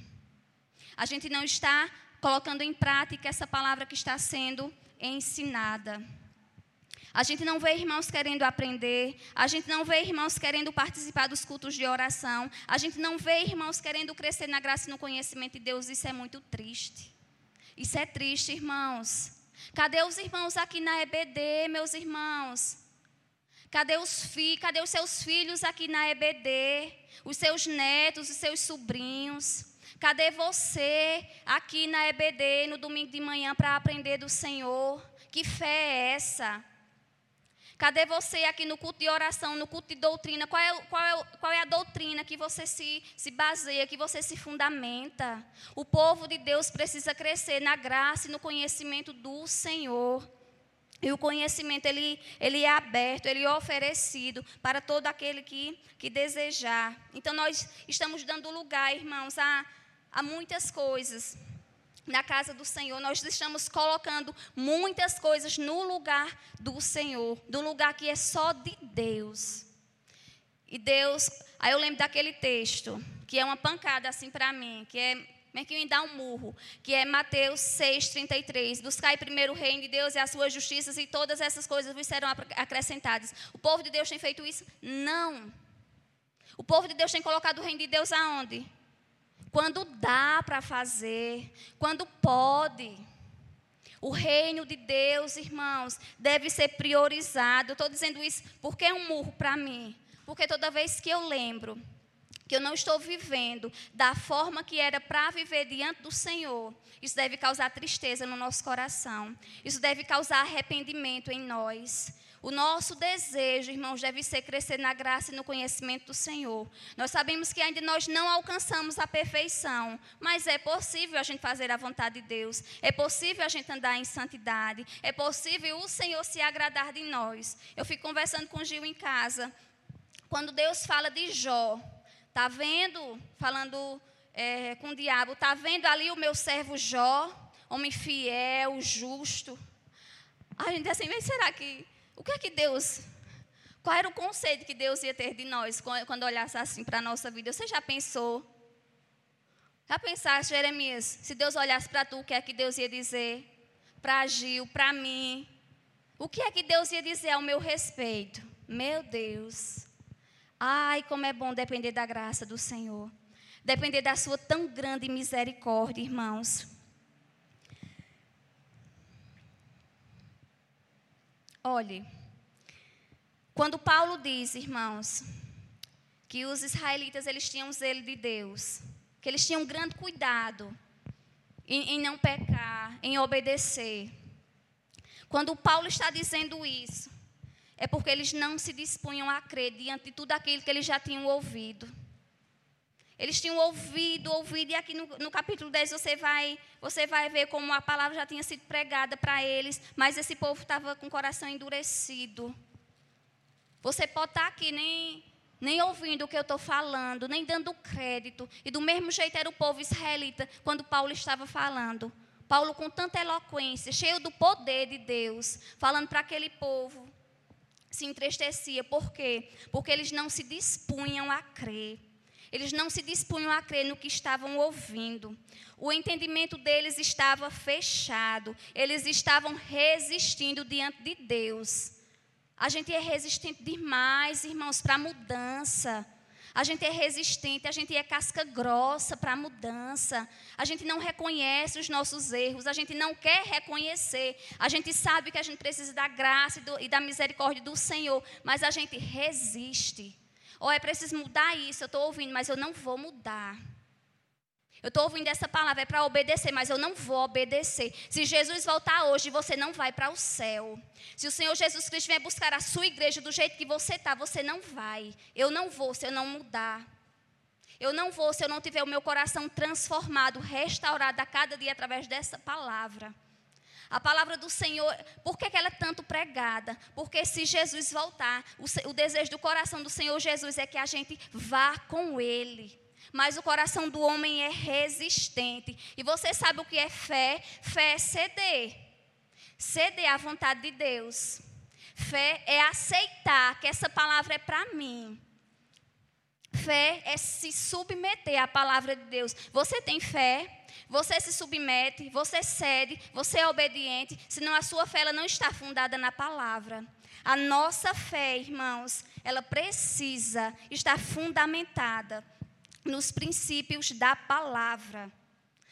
A gente não está colocando em prática essa palavra que está sendo ensinada. A gente não vê irmãos querendo aprender, a gente não vê irmãos querendo participar dos cultos de oração, a gente não vê irmãos querendo crescer na graça e no conhecimento de Deus. Isso é muito triste. Isso é triste, irmãos. Cadê os irmãos aqui na EBD, meus irmãos? Cadê os filhos? Cadê os seus filhos aqui na EBD? Os seus netos, os seus sobrinhos? Cadê você aqui na EBD no domingo de manhã para aprender do Senhor? Que fé é essa? Cadê você aqui no culto de oração, no culto de doutrina? Qual é, qual é, qual é a doutrina que você se, se baseia, que você se fundamenta? O povo de Deus precisa crescer na graça e no conhecimento do Senhor. E o conhecimento, ele, ele é aberto, ele é oferecido para todo aquele que, que desejar. Então, nós estamos dando lugar, irmãos, a, a muitas coisas na casa do Senhor, nós estamos colocando muitas coisas no lugar do Senhor, do lugar que é só de Deus. E Deus, aí eu lembro daquele texto, que é uma pancada assim para mim, que é meio que me dá um murro, que é Mateus 6,33. Buscai primeiro o reino de Deus e as suas justiças, e todas essas coisas vos serão acrescentadas. O povo de Deus tem feito isso? Não. O povo de Deus tem colocado o reino de Deus aonde? Quando dá para fazer, quando pode. O reino de Deus, irmãos, deve ser priorizado. Eu estou dizendo isso porque é um murro para mim. Porque toda vez que eu lembro que eu não estou vivendo da forma que era para viver diante do Senhor, isso deve causar tristeza no nosso coração. Isso deve causar arrependimento em nós. O nosso desejo, irmãos, deve ser crescer na graça e no conhecimento do Senhor. Nós sabemos que ainda nós não alcançamos a perfeição, mas é possível a gente fazer a vontade de Deus. É possível a gente andar em santidade. É possível o Senhor se agradar de nós. Eu fico conversando com Gil em casa. Quando Deus fala de Jó, tá vendo? Falando é, com o diabo, tá vendo ali o meu servo Jó, homem fiel, justo. A gente diz assim, mas será que o que é que Deus. Qual era o conceito que Deus ia ter de nós quando olhasse assim para a nossa vida? Você já pensou? Já pensaste, Jeremias, se Deus olhasse para tu, o que é que Deus ia dizer? Para Gil, para mim. O que é que Deus ia dizer ao meu respeito? Meu Deus. Ai, como é bom depender da graça do Senhor. Depender da sua tão grande misericórdia, irmãos. Olhe, quando Paulo diz, irmãos, que os israelitas eles tinham zelo de Deus, que eles tinham grande cuidado em, em não pecar, em obedecer. Quando Paulo está dizendo isso, é porque eles não se dispunham a crer diante de tudo aquilo que eles já tinham ouvido. Eles tinham ouvido, ouvido, e aqui no, no, capítulo 10 você vai, você vai ver como a palavra já tinha sido pregada para eles, mas esse povo estava com o coração endurecido. Você pode estar tá aqui nem, nem ouvindo o que eu estou falando, nem dando crédito. E do mesmo jeito era o povo israelita quando Paulo estava falando. Paulo, com tanta eloquência, cheio do poder de Deus, falando para aquele povo, se entristecia. Por quê? Porque eles não se dispunham a crer. Eles não se dispunham a crer no que estavam ouvindo. O entendimento deles estava fechado. Eles estavam resistindo diante de Deus. A gente é resistente demais, irmãos, para a mudança. A gente é resistente, a gente é casca grossa para a mudança. A gente não reconhece os nossos erros, a gente não quer reconhecer. A gente sabe que a gente precisa da graça e, do, e da misericórdia do Senhor, mas a gente resiste. Oh, é preciso mudar isso, eu estou ouvindo, mas eu não vou mudar. Eu estou ouvindo essa palavra, é para obedecer, mas eu não vou obedecer. Se Jesus voltar hoje, você não vai para o céu. Se o Senhor Jesus Cristo vier buscar a sua igreja do jeito que você está, você não vai. Eu não vou se eu não mudar. Eu não vou se eu não tiver o meu coração transformado, restaurado a cada dia através dessa palavra. A palavra do Senhor, por que, ela é tanto pregada? Porque se Jesus voltar, o, o desejo do coração do Senhor Jesus é que a gente vá com Ele. Mas o coração do homem é resistente. E você sabe o que é fé? Fé é ceder. Ceder à vontade de Deus. Fé é aceitar que essa palavra é para mim. Fé é se submeter à palavra de Deus. Você tem fé? Você se submete, você cede, você é obediente, senão a sua fé não está fundada na palavra. A nossa fé, irmãos, ela precisa estar fundamentada nos princípios da palavra.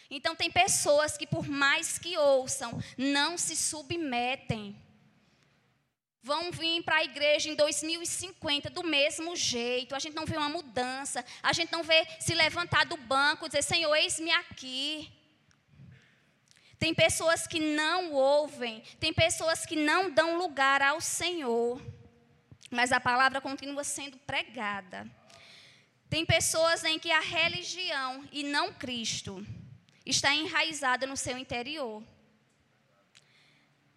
Então, tem pessoas que, por mais que ouçam, não se submetem. Vão vir para a igreja em 2050 do mesmo jeito. A gente não vê uma mudança. A gente não vê se levantar do banco e dizer: Senhor, eis-me aqui. Tem pessoas que não ouvem. Tem pessoas que não dão lugar ao Senhor. Mas a palavra continua sendo pregada. Tem pessoas em que a religião e não Cristo está enraizada no seu interior.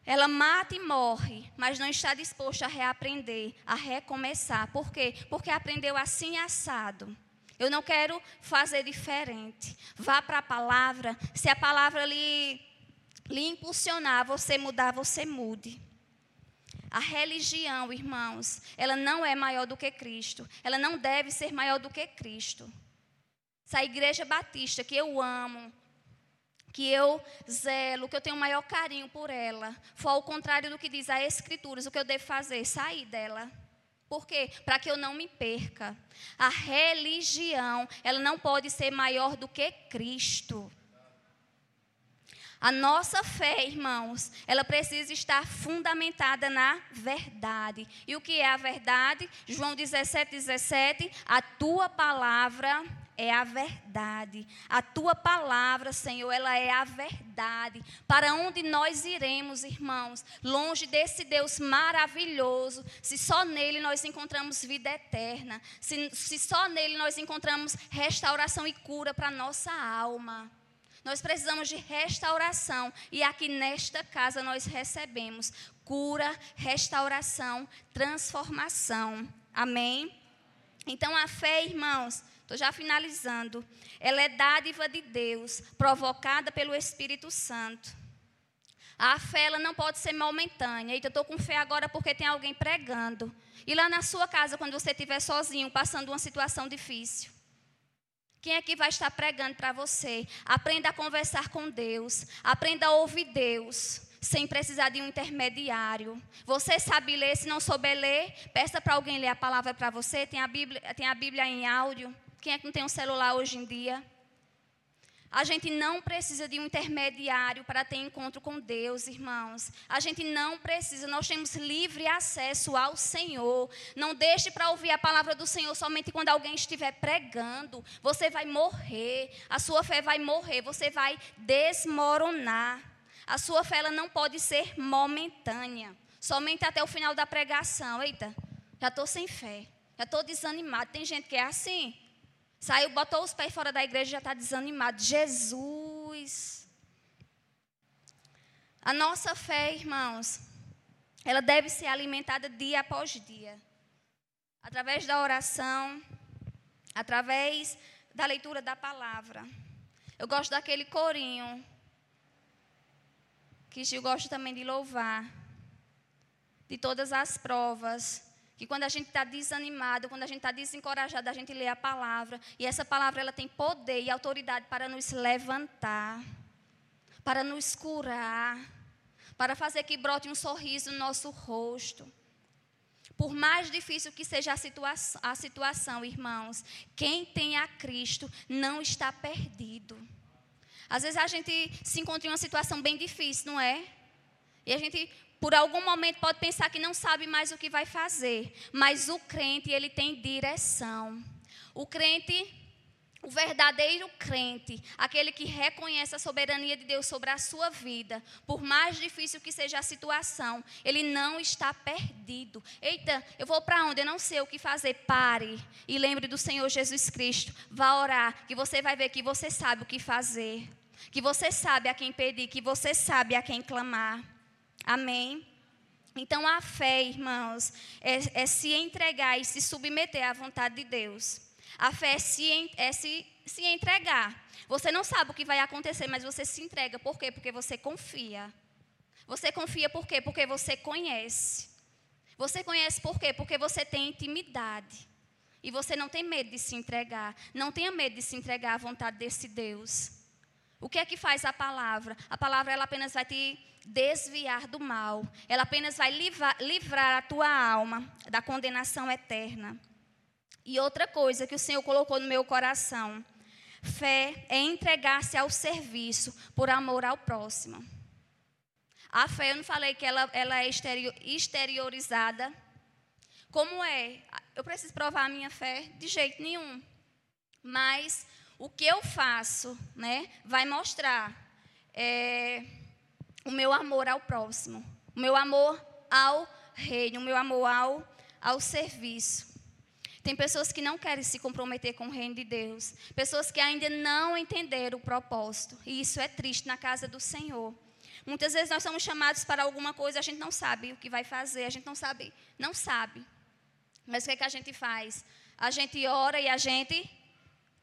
Ela mata e morre, mas não está disposta a reaprender, a recomeçar. Por quê? Porque aprendeu assim assado. Eu não quero fazer diferente. Vá para a palavra. Se a palavra lhe, lhe impulsionar, você mudar, você mude. A religião, irmãos, ela não é maior do que Cristo. Ela não deve ser maior do que Cristo. Essa igreja batista que eu amo, que eu zelo, que eu tenho o maior carinho por ela, for ao contrário do que diz a Escrituras, o que eu devo fazer? Sair dela. Por quê? Para que eu não me perca. A religião, ela não pode ser maior do que Cristo. A nossa fé, irmãos, ela precisa estar fundamentada na verdade. E o que é a verdade? João 17, 17. A tua palavra é a verdade. A tua palavra, Senhor, ela é a verdade. Para onde nós iremos, irmãos? Longe desse Deus maravilhoso, se só nele nós encontramos vida eterna, se, se só nele nós encontramos restauração e cura para nossa alma. Nós precisamos de restauração e aqui nesta casa nós recebemos cura, restauração, transformação. Amém? Então a fé, irmãos, estou já finalizando, ela é dádiva de Deus, provocada pelo Espírito Santo. A fé ela não pode ser momentânea. Eita, eu estou com fé agora porque tem alguém pregando. E lá na sua casa, quando você estiver sozinho, passando uma situação difícil. Quem é que vai estar pregando para você? Aprenda a conversar com Deus. Aprenda a ouvir Deus. Sem precisar de um intermediário. Você sabe ler, se não souber ler, peça para alguém ler a palavra para você. Tem a, Bíblia, tem a Bíblia em áudio. Quem é que não tem um celular hoje em dia? A gente não precisa de um intermediário para ter encontro com Deus, irmãos. A gente não precisa, nós temos livre acesso ao Senhor. Não deixe para ouvir a palavra do Senhor somente quando alguém estiver pregando. Você vai morrer, a sua fé vai morrer, você vai desmoronar. A sua fé ela não pode ser momentânea, somente até o final da pregação. Eita, já estou sem fé, já estou desanimado. Tem gente que é assim. Saiu, botou os pés fora da igreja e já está desanimado. Jesus. A nossa fé, irmãos, ela deve ser alimentada dia após dia. Através da oração, através da leitura da palavra. Eu gosto daquele corinho que Gil gosta também de louvar. De todas as provas que quando a gente está desanimado, quando a gente está desencorajado, a gente lê a palavra. E essa palavra ela tem poder e autoridade para nos levantar, para nos curar, para fazer que brote um sorriso no nosso rosto. Por mais difícil que seja a situação, a situação, irmãos, quem tem a Cristo não está perdido. Às vezes a gente se encontra em uma situação bem difícil, não é? E a gente por algum momento pode pensar que não sabe mais o que vai fazer, mas o crente, ele tem direção. O crente, o verdadeiro crente, aquele que reconhece a soberania de Deus sobre a sua vida, por mais difícil que seja a situação, ele não está perdido. Eita, eu vou para onde? Eu não sei o que fazer. Pare e lembre do Senhor Jesus Cristo. Vá orar, que você vai ver que você sabe o que fazer. Que você sabe a quem pedir, que você sabe a quem clamar. Amém? Então, a fé, irmãos, é, é, se entregar e se submeter à vontade de Deus. A fé é, se, é se, se entregar. Você não sabe o que vai acontecer, mas você se entrega. Por quê? Porque você confia. Você confia por quê? Porque você conhece. Você conhece por quê? Porque você tem intimidade. E você não tem medo de se entregar. Não tenha medo de se entregar à vontade desse Deus. O que é que faz a palavra? A palavra ela apenas vai te desviar do mal. Ela apenas vai livrar, livrar a tua alma da condenação eterna. E outra coisa que o Senhor colocou no meu coração: fé é entregar-se ao serviço por amor ao próximo. A fé, eu não falei que ela, ela é exteriorizada. Como é? Eu preciso provar a minha fé? De jeito nenhum. Mas o que eu faço, né, vai mostrar. É, o meu amor ao próximo, o meu amor ao reino, o meu amor ao, ao serviço. Tem pessoas que não querem se comprometer com o reino de Deus, pessoas que ainda não entenderam o propósito, e isso é triste na casa do Senhor. Muitas vezes nós somos chamados para alguma coisa, a gente não sabe o que vai fazer, a gente não sabe, não sabe. Mas o que, é que a gente faz? A gente ora e a gente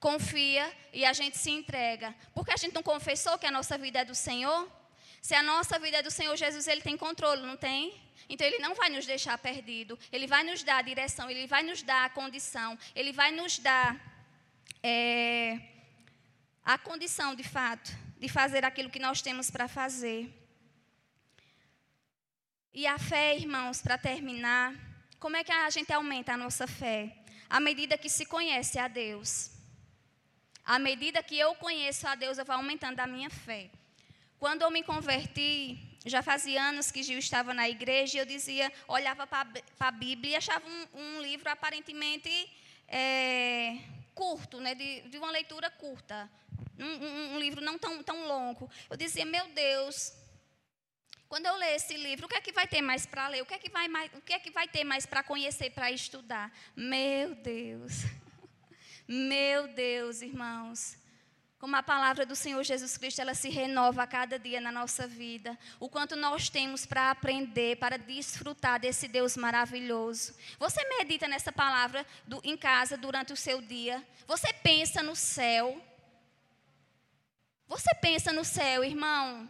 confia e a gente se entrega. Porque a gente não confessou que a nossa vida é do Senhor? Se a nossa vida é do Senhor Jesus, Ele tem controle, não tem? Então Ele não vai nos deixar perdido. Ele vai nos dar a direção, Ele vai nos dar a condição, Ele vai nos dar é, a condição, de fato, de fazer aquilo que nós temos para fazer. E a fé, irmãos, para terminar, como é que a gente aumenta a nossa fé? À medida que se conhece a Deus. À medida que eu conheço a Deus, eu vou aumentando a minha fé. Quando eu me converti, já fazia anos que Gil estava na igreja e eu dizia, olhava para a Bíblia e achava um, um livro aparentemente é, curto, né, de, de, uma leitura curta, um, um, um, livro não tão, tão longo. Eu dizia, meu Deus, quando eu ler esse livro, o que é que vai ter mais para ler? O que é que vai, mais, o que é que vai ter mais para conhecer, para estudar? Meu Deus, meu Deus, irmãos. Como a palavra do Senhor Jesus Cristo, ela se renova a cada dia na nossa vida. O quanto nós temos para aprender, para desfrutar desse Deus maravilhoso. Você medita nessa palavra do, em casa durante o seu dia. Você pensa no céu. Você pensa no céu, irmão.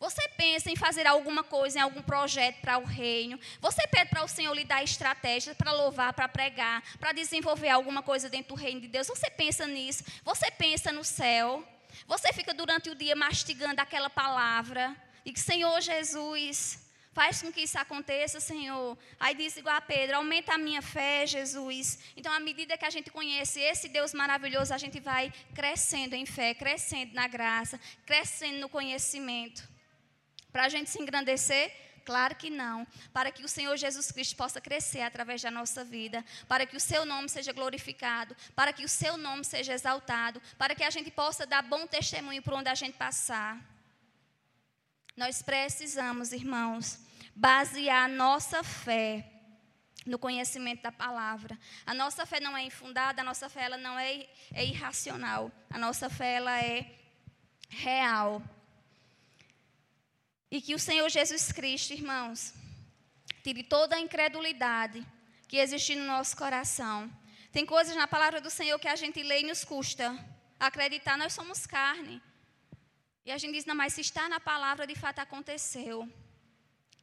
Você pensa em fazer alguma coisa, em algum projeto para o reino. Você pede para o Senhor lhe dar estratégias para louvar, para pregar, para desenvolver alguma coisa dentro do reino de Deus. Você pensa nisso. Você pensa no céu. Você fica durante o dia mastigando aquela palavra. E que, Senhor Jesus, faz com que isso aconteça, Senhor. Aí diz igual a Pedro: aumenta a minha fé, Jesus. Então, à medida que a gente conhece esse Deus maravilhoso, a gente vai crescendo em fé, crescendo na graça, crescendo no conhecimento. Para a gente se engrandecer? Claro que não. Para que o Senhor Jesus Cristo possa crescer através da nossa vida, para que o seu nome seja glorificado, para que o seu nome seja exaltado, para que a gente possa dar bom testemunho por onde a gente passar. Nós precisamos, irmãos, basear a nossa fé no conhecimento da palavra. A nossa fé não é infundada, a nossa fé ela não é, é irracional. A nossa fé ela é real. E que o Senhor Jesus Cristo, irmãos, tire toda a incredulidade que existe no nosso coração. Tem coisas na palavra do Senhor que a gente lê e nos custa acreditar, nós somos carne. E a gente diz, não, mas se está na palavra, de fato aconteceu.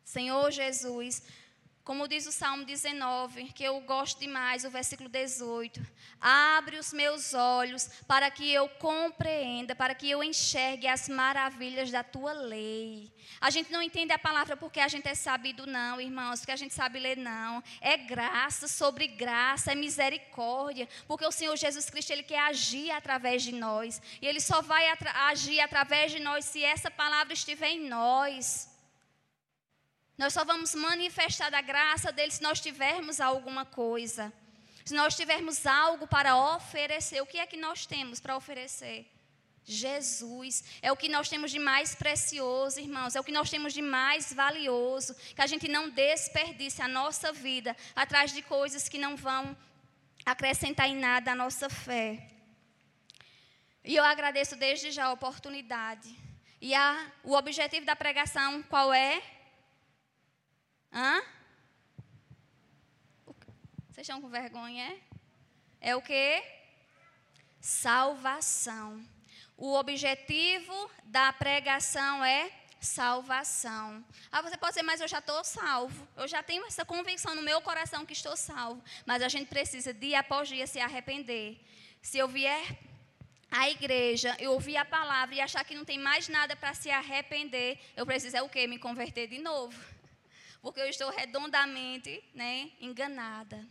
Senhor Jesus, como diz o Salmo 19, que eu gosto demais, o versículo 18. Abre os meus olhos para que eu compreenda, para que eu enxergue as maravilhas da tua lei. A gente não entende a palavra porque a gente é sabido, não, irmãos, porque a gente sabe ler, não. É graça sobre graça, é misericórdia, porque o Senhor Jesus Cristo, Ele quer agir através de nós. E Ele só vai agir através de nós se essa palavra estiver em nós. Nós só vamos manifestar da graça dele se nós tivermos alguma coisa. Se nós tivermos algo para oferecer, o que é que nós temos para oferecer? Jesus. É o que nós temos de mais precioso, irmãos. É o que nós temos de mais valioso. Que a gente não desperdice a nossa vida atrás de coisas que não vão acrescentar em nada a nossa fé. E eu agradeço desde já a oportunidade. E a, o objetivo da pregação, qual é? Hã? Vocês estão com vergonha, é? É o quê? Salvação. O objetivo da pregação é salvação. Ah, você pode dizer, mas eu já estou salvo. Eu já tenho essa convicção no meu coração que estou salvo. Mas a gente precisa, dia após dia, se arrepender. Se eu vier à igreja, eu ouvir a palavra e achar que não tem mais nada para se arrepender, eu preciso é o quê? Me converter de novo porque eu estou redondamente né, enganada.